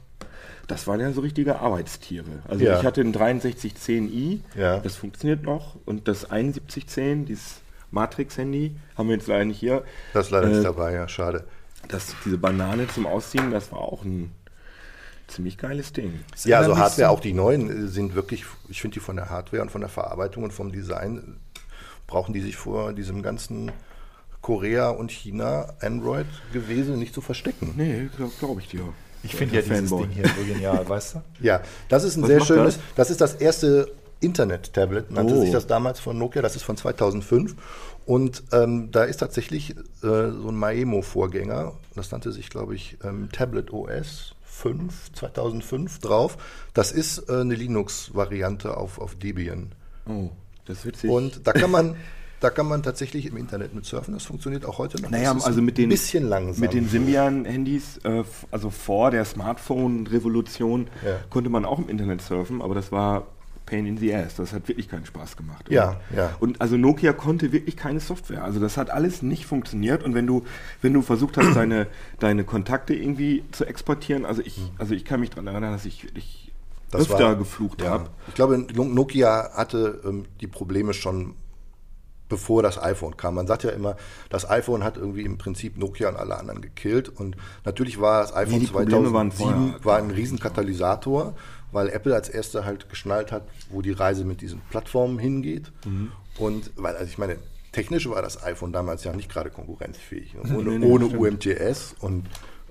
das waren ja so richtige Arbeitstiere. Also Ja. ich hatte ein 6310i, Ja. das funktioniert noch. Und das 7110, dieses Matrix-Handy, haben wir jetzt leider nicht hier. Das ist leider Äh, nicht dabei, ja, schade. Das, diese Banane zum Ausziehen, das war auch ein ziemlich geiles Ding. Das Ja, also Hardware, auch die neuen äh, sind wirklich, ich finde die von der Hardware und von der Verarbeitung und vom Design, brauchen die sich vor diesem ganzen Korea und China Android-Gewese nicht zu verstecken. Nee, glaube glaub ich dir. Ich finde ja dieses Fanboy. Ding hier so genial, *laughs* weißt du? Ja, das ist ein Was sehr schönes, das? das? ist das erste Internet-Tablet, nannte Oh. sich das damals von Nokia, das ist von 2005. Und ähm, da ist tatsächlich äh, so ein Maemo-Vorgänger, das nannte sich, glaube ich, ähm, Tablet OS 5, 2005 drauf. Das ist äh, eine Linux-Variante auf, auf Debian. Oh, das ist witzig. Und da kann man, *laughs* da kann man tatsächlich im Internet mit surfen. Das funktioniert auch heute noch. naja, also mit den, ein bisschen langsam. mit den Symbian-Handys, äh, also vor der Smartphone-Revolution, Ja. konnte man auch im Internet surfen, aber das war Pain in the Ass. Das hat wirklich keinen Spaß gemacht. Ja, und, ja. Und also Nokia konnte wirklich keine Software. Also das hat alles nicht funktioniert. Und wenn du, wenn du versucht hast, deine, *clears throat* deine Kontakte irgendwie zu exportieren, also ich, also ich kann mich daran erinnern, dass ich wirklich Das öfter war- geflucht ja. habe. Ich glaube, Nokia hatte ähm, die Probleme schon bevor das iPhone kam. Man sagt ja immer, das iPhone hat irgendwie im Prinzip Nokia und alle anderen gekillt. Und natürlich war das iPhone waren 2007 vorher, war ein Riesenkatalysator, weil Apple als erster halt geschnallt hat, wo die Reise mit diesen Plattformen hingeht. Mhm. Und weil, also ich meine, technisch war das iPhone damals ja nicht gerade konkurrenzfähig. ne? Ohne, Nee, nee, ohne. UMTS und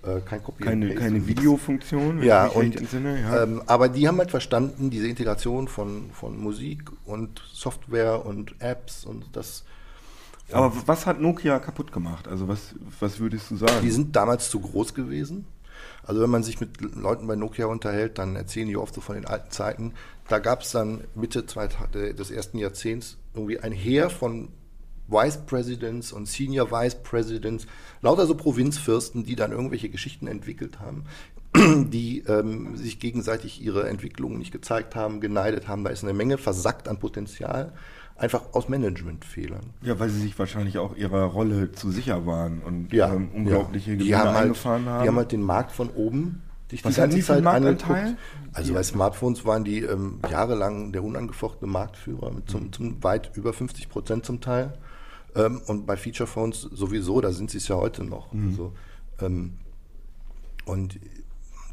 äh, kein Copy and Keine, Paste keine. Videofunktion, Ja, und, entsinne. Ja. Ähm, aber die haben halt verstanden, diese Integration von, von Musik und Software und Apps und das, aber was hat Nokia kaputt gemacht? Also was, was würdest du sagen? die sind damals zu groß gewesen. Also wenn man sich mit Leuten bei Nokia unterhält, dann erzählen die oft so von den alten Zeiten. Da gab es dann Mitte des ersten Jahrzehnts irgendwie ein Heer von Vice Presidents und Senior Vice Presidents, lauter so Provinzfürsten, die dann irgendwelche Geschichten entwickelt haben, *clears throat* die ähm, sich gegenseitig ihre Entwicklungen nicht gezeigt haben, geneidet haben. Da ist eine Menge versackt an Potenzial, einfach aus Managementfehlern. Ja, weil sie sich wahrscheinlich auch ihrer Rolle zu sicher waren und Ja, ähm, unglaubliche ja. Gewinne halt, eingefahren haben. Die haben halt den Markt von oben sich Was die ganze Zeit angeguckt. Also bei Smartphones waren die ähm, jahrelang der unangefochtene Marktführer mit zum, zum weit über 50 Prozent zum Teil. Ähm, und bei Feature Phones sowieso, da sind sie es ja heute noch. Also, ähm, und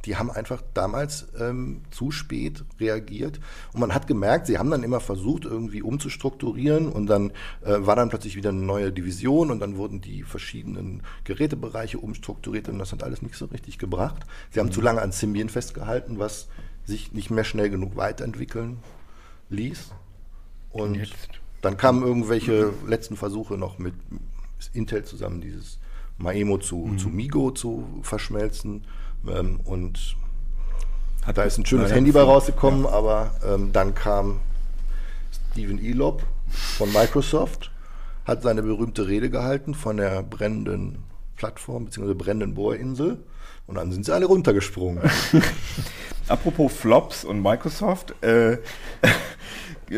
die haben einfach damals ähm, zu spät reagiert. Und man hat gemerkt, sie haben dann immer versucht, irgendwie umzustrukturieren und dann äh, war dann plötzlich wieder eine neue Division und dann wurden die verschiedenen Gerätebereiche umstrukturiert und das hat alles nicht so richtig gebracht. Sie haben zu lange an Symbian festgehalten, was sich nicht mehr schnell genug weiterentwickeln ließ. Und jetzt? Dann kamen irgendwelche letzten Versuche noch mit Intel zusammen, dieses Maemo zu, zu Migo zu verschmelzen. Ähm, und Hat da ist ein schönes Handy bei rausgekommen, aber ähm, dann kam Steven Elop von Microsoft, hat seine berühmte Rede gehalten von der brennenden Plattform bzw. brennenden Bohrinsel und dann sind sie alle runtergesprungen. *laughs* Apropos Flops und Microsoft, äh, *laughs*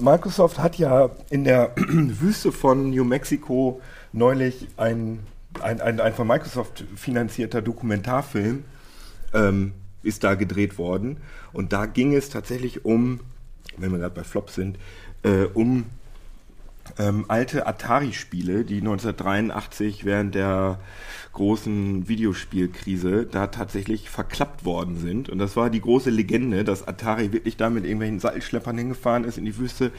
Microsoft hat ja in der *clears throat* Wüste von New Mexico neulich ein, ein, ein, ein von Microsoft finanzierter Dokumentarfilm ähm, ist da gedreht worden. Und da ging es tatsächlich um, wenn wir gerade bei Flops sind, äh, um ähm, alte Atari-Spiele, die 1983 während der großen Videospielkrise da tatsächlich verklappt worden sind. Und das war die große Legende, dass Atari wirklich da mit irgendwelchen Sattelschleppern hingefahren ist in die Wüste,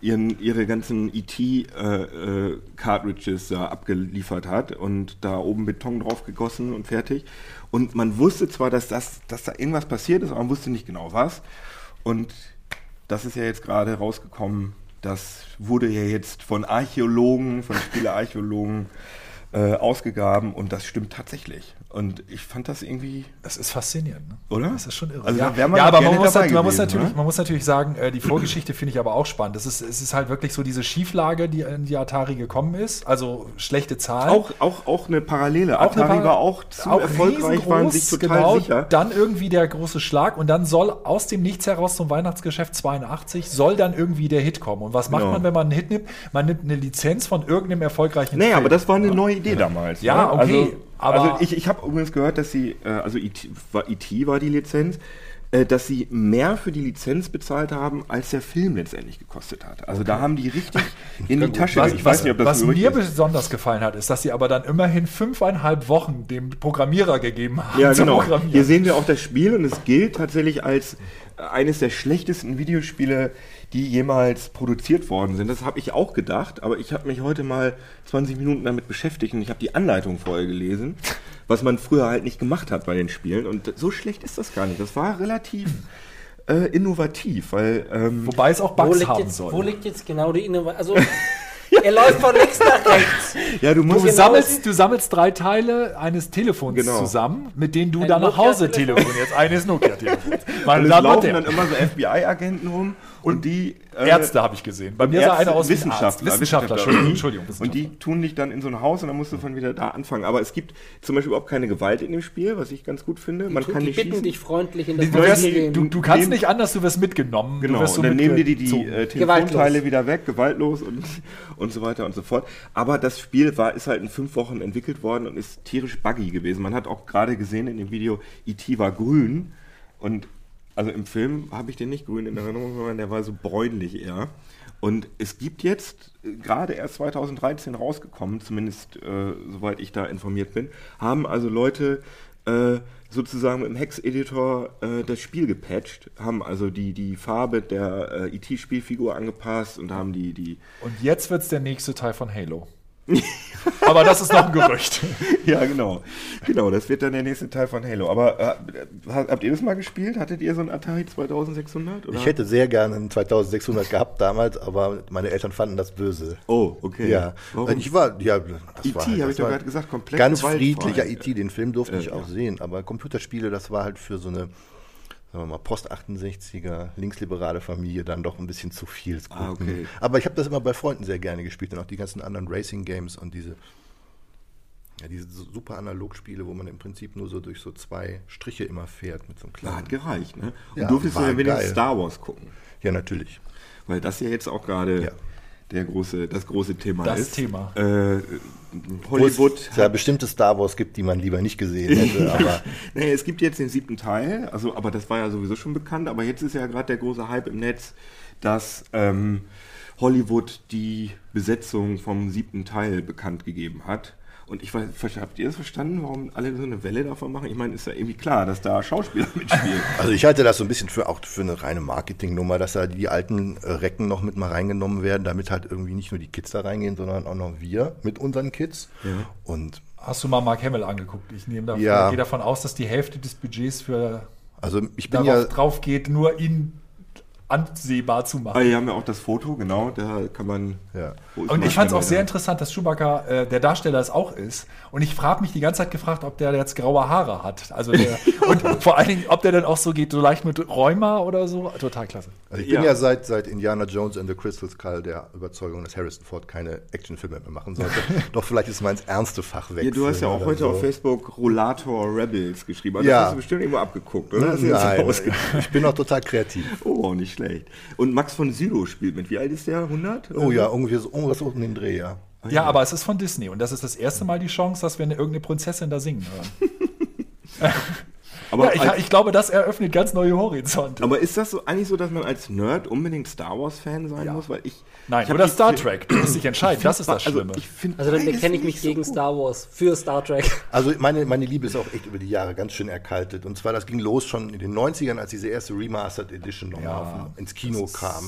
ihren, ihre ganzen ET-Cartridges da abgeliefert hat und da oben Beton drauf gegossen und fertig. Und man wusste zwar, dass, das, dass da irgendwas passiert ist, aber man wusste nicht genau was. Und das ist ja jetzt gerade rausgekommen. Das wurde ja jetzt von Archäologen, von Spielearchäologen äh, ausgegraben und das stimmt tatsächlich. Und ich fand das irgendwie, Das ist faszinierend, ne? Oder? Das ist schon irre. Also ja, man ja aber man gerne muss, nat- man, muss gewesen, natürlich, ne? man muss natürlich sagen, äh, die Vorgeschichte finde ich aber auch spannend. Das ist, es ist halt wirklich so diese Schieflage, die in die Atari gekommen ist. Also schlechte Zahlen. auch, auch, auch eine Parallele. Auch eine Atari Par- war auch zu erfolgreich, waren sich total genau, sicher. Dann irgendwie der große Schlag und dann soll aus dem Nichts heraus zum Weihnachtsgeschäft 82 soll dann irgendwie der Hit kommen. Und was macht Genau. man, wenn man einen Hit nimmt? Man nimmt eine Lizenz von irgendeinem erfolgreichen Naja, Film. aber das war eine neue Idee damals. Ja, ne? okay, Also, aber- also ich, ich habe übrigens gehört, dass sie, äh, also IT war, IT war die Lizenz, äh, dass sie mehr für die Lizenz bezahlt haben, als der Film letztendlich gekostet hat. Also da haben die richtig *laughs* in die Tasche. Was, ich weiß nicht, ob das was mir ist. besonders gefallen hat, ist, dass sie aber dann immerhin fünfeinhalb Wochen dem Programmierer gegeben haben. Ja, *laughs* genau. Hier sehen wir auch das Spiel und es gilt tatsächlich als eines der schlechtesten Videospiele, die jemals produziert worden sind. Das habe ich auch gedacht, aber ich habe mich heute mal 20 Minuten damit beschäftigt und ich habe die Anleitung vorher gelesen, was man früher halt nicht gemacht hat bei den Spielen. Und so schlecht ist das gar nicht. Das war relativ äh, innovativ, weil ähm, Wobei es auch Wo Bugs liegt, haben jetzt, soll. wo liegt jetzt genau die Innovation? Also, *laughs* er läuft von links nach rechts. *laughs* ja, du musst Du, genau sammelst, du sammelst drei Teile eines Telefons Genau. zusammen, mit denen du Ein dann nach Hause telefonierst. Eines Nokia-Telefons. *laughs* und es laufen dann immer so FBI-Agenten rum und die äh, Ärzte habe ich gesehen. Bei mir sah Ärzte, einer aus wie ein Arzt. Wissenschaftler, Wissenschaftler, Entschuldigung, Entschuldigung. Und die tun dich dann in so ein Haus und dann musst du von wieder da anfangen. Aber es gibt zum Beispiel überhaupt keine Gewalt in dem Spiel, was ich ganz gut finde. Man Die, kann die nicht bitten schießen. dich freundlich in das Du, wirst, du, du kannst Nehmen- nicht anders, du wirst mitgenommen. Genau, du wirst so und dann nehmen die die, die äh, Telefonteile Gewaltlos. wieder weg, gewaltlos und, *laughs* und so weiter und so fort. Aber das Spiel war, ist halt in fünf Wochen entwickelt worden und ist tierisch buggy gewesen. Man hat auch gerade gesehen in dem Video, E.T. war grün und also im Film habe ich den nicht grün in Erinnerung, sondern der war so bräunlich eher. Und es gibt jetzt, äh, gerade erst 2013 rausgekommen, zumindest äh, soweit ich da informiert bin, haben also Leute äh, sozusagen dem Hex-Editor äh, das Spiel gepatcht, haben also die, die Farbe der äh, IT-Spielfigur angepasst und haben die, die Und jetzt wird es der nächste Teil von Halo. *laughs* Aber das ist noch ein Gerücht. *laughs* Ja, genau. Genau, das wird dann der nächste Teil von Halo. Aber äh, habt ihr das mal gespielt? Hattet ihr so einen Atari 2600? Oder? Ich hätte sehr gerne einen 2600 gehabt damals, aber meine Eltern fanden das böse. Oh, okay. Ja, Warum? ich war, ja, das E.T. war, halt- habe ich doch gerade gesagt, komplett ganz friedlicher E.T. Den Film durfte Äh, ich auch ja. sehen, aber Computerspiele, das war halt für so eine, sagen wir mal, Post-68er, linksliberale Familie dann doch ein bisschen zu viel. Ah, okay. Aber ich habe das immer bei Freunden sehr gerne gespielt und auch die ganzen anderen Racing-Games und diese, ja, diese super Analogspiele, wo man im Prinzip nur so durch so zwei Striche immer fährt mit so einem Ja, kleinen. hat gereicht, ne? Und Ja, durftest du dann wenigstens geil. Star Wars gucken? Ja, natürlich. Weil das ja jetzt auch gerade Ja. Der große, das große Thema Das ist. Thema. Äh, Wo Hollywood es ja bestimmte Star Wars gibt, die man lieber nicht gesehen hätte, *laughs* aber Nee, es gibt jetzt den siebten Teil, also aber das war ja sowieso schon bekannt, aber jetzt ist ja gerade der große Hype im Netz, dass ähm, Hollywood die Besetzung vom siebten Teil bekannt gegeben hat. Und ich weiß, habt ihr das verstanden, warum alle so eine Welle davon machen? Ich meine, ist ja irgendwie klar, dass da Schauspieler *laughs* mitspielen. Also ich halte das so ein bisschen für auch für eine reine Marketingnummer, dass da die alten Recken noch mit mal reingenommen werden, damit halt irgendwie nicht nur die Kids da reingehen, sondern auch noch wir mit unseren Kids. Und Hast du mal Mark Hamill angeguckt? Ich nehme davon, Ja. gehe davon aus, dass die Hälfte des Budgets für also ich bin darauf ja drauf geht, nur ihn ansehbar zu machen. Ah, hier haben wir auch das Foto, genau, da kann man. Ja. Und ich fand es auch sehr interessant, dass Chewbacca äh, der Darsteller es auch ist. Und ich frage mich die ganze Zeit gefragt, ob der jetzt graue Haare hat. Also der, *laughs* und vor allen Dingen, ob der dann auch so geht, so leicht mit Rheuma oder so. Total klasse. Also ich bin Ja. ja, seit, seit Indiana Jones and the Crystal Skull der Überzeugung, dass Harrison Ford keine Actionfilme mehr machen sollte. *laughs* Doch vielleicht ist mal ins ernste Fach Ja, du hast ja auch heute so. auf Facebook Rollator Rebels geschrieben. Also Ja. Das hast du bestimmt irgendwo abgeguckt, oder? Nein, ich bin auch total kreativ. Oh, nicht schlecht. Und Max von Sydow spielt mit. Wie alt ist der? 100? Oh ja, irgendwie so irgendwas um den Dreh, ja. Ja, aber es ist von Disney. Und das ist das erste Mal die Chance, dass wir eine, irgendeine Prinzessin da singen hören. *laughs* Aber, ja, ich, als, ich glaube, das eröffnet ganz neue Horizonte. aber ist das so eigentlich so, dass man als Nerd unbedingt Star Wars-Fan sein Ja. muss? Weil ich, Nein, ich oder Star Trek. Du musst dich entscheiden. Das ist das also, Schlimme. ich find Also dann bekenne ich mich so gegen gut. Star Wars für Star Trek. Also meine, meine Liebe ist auch echt über die Jahre ganz schön erkaltet. Und zwar, das ging los schon in den 90ern, als diese erste Remastered Edition nochmal Ja, ins Kino kam.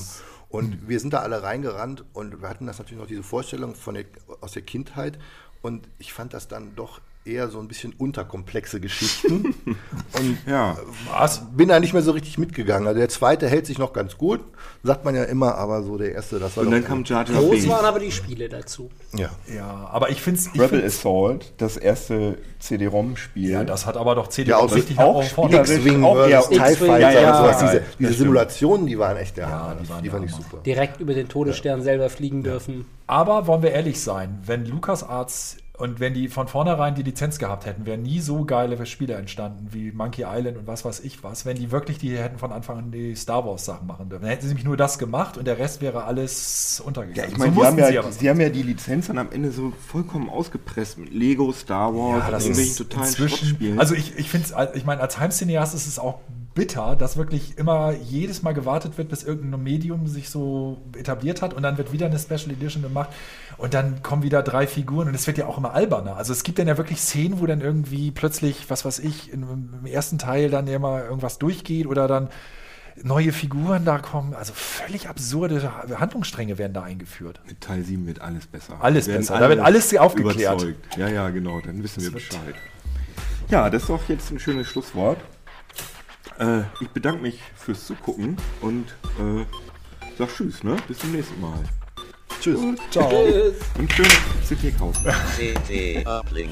Und wir sind da alle reingerannt und wir hatten das natürlich noch diese Vorstellung von der, aus der Kindheit. Und ich fand das dann doch eher so ein bisschen unterkomplexe Geschichten. *laughs* und Ja. Was? bin da nicht mehr so richtig mitgegangen. Also der zweite hält sich noch ganz gut, sagt man ja immer, aber so der erste, das war Und dann kam Jar Jar Groß waren aber die Spiele dazu. ja. Ja, aber ich finde es. Rebel Find, Assault, das erste CD-ROM-Spiel. ja, das hat aber doch CD Ja, auch richtig auch X-Wing auch versus TIE Fighter ja, ja, und sowas. ja, Diese, diese. Simulationen, die waren echt der Ja, Hammer. die waren die fand ich super. Direkt über den Todesstern selber fliegen dürfen. Aber wollen wir ehrlich sein, wenn LucasArts und wenn die von vornherein die Lizenz gehabt hätten, wären nie so geile Spiele entstanden wie Monkey Island und was weiß ich was, wenn die wirklich die hätten von Anfang an die Star Wars Sachen machen dürfen. Dann hätten sie nämlich nur das gemacht und der Rest wäre alles Ja, untergegangen. ich meine, die, mussten haben ja, die haben ja die Lizenz dann am Ende so vollkommen ausgepresst mit Lego, Star Wars, Ja, das ist totalen inzwischen, also ich, ich finde es, ich meine, als Heimcineast ist es auch bitter, dass wirklich immer jedes Mal gewartet wird, bis irgendein Medium sich so etabliert hat und dann wird wieder eine Special Edition gemacht und dann kommen wieder drei Figuren und es wird ja auch immer alberner. Also es gibt dann ja wirklich Szenen, wo dann irgendwie plötzlich, was weiß ich, im ersten Teil dann ja mal irgendwas durchgeht oder dann neue Figuren da kommen. Also völlig absurde Handlungsstränge werden da eingeführt. Mit Teil 7 wird alles besser. Alles Wir besser, da wird alles aufgeklärt. Überzeugt. Ja, ja, genau, dann wissen wir Bescheid. Ja, das ist doch jetzt ein schönes Schlusswort. Äh, ich bedanke mich fürs Zugucken und äh, sag Tschüss, ne? Bis zum nächsten Mal. Tschüss. Ciao. Tschüss. Und schönes CT kaufen. CT Uplink.